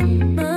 Mm-hmm.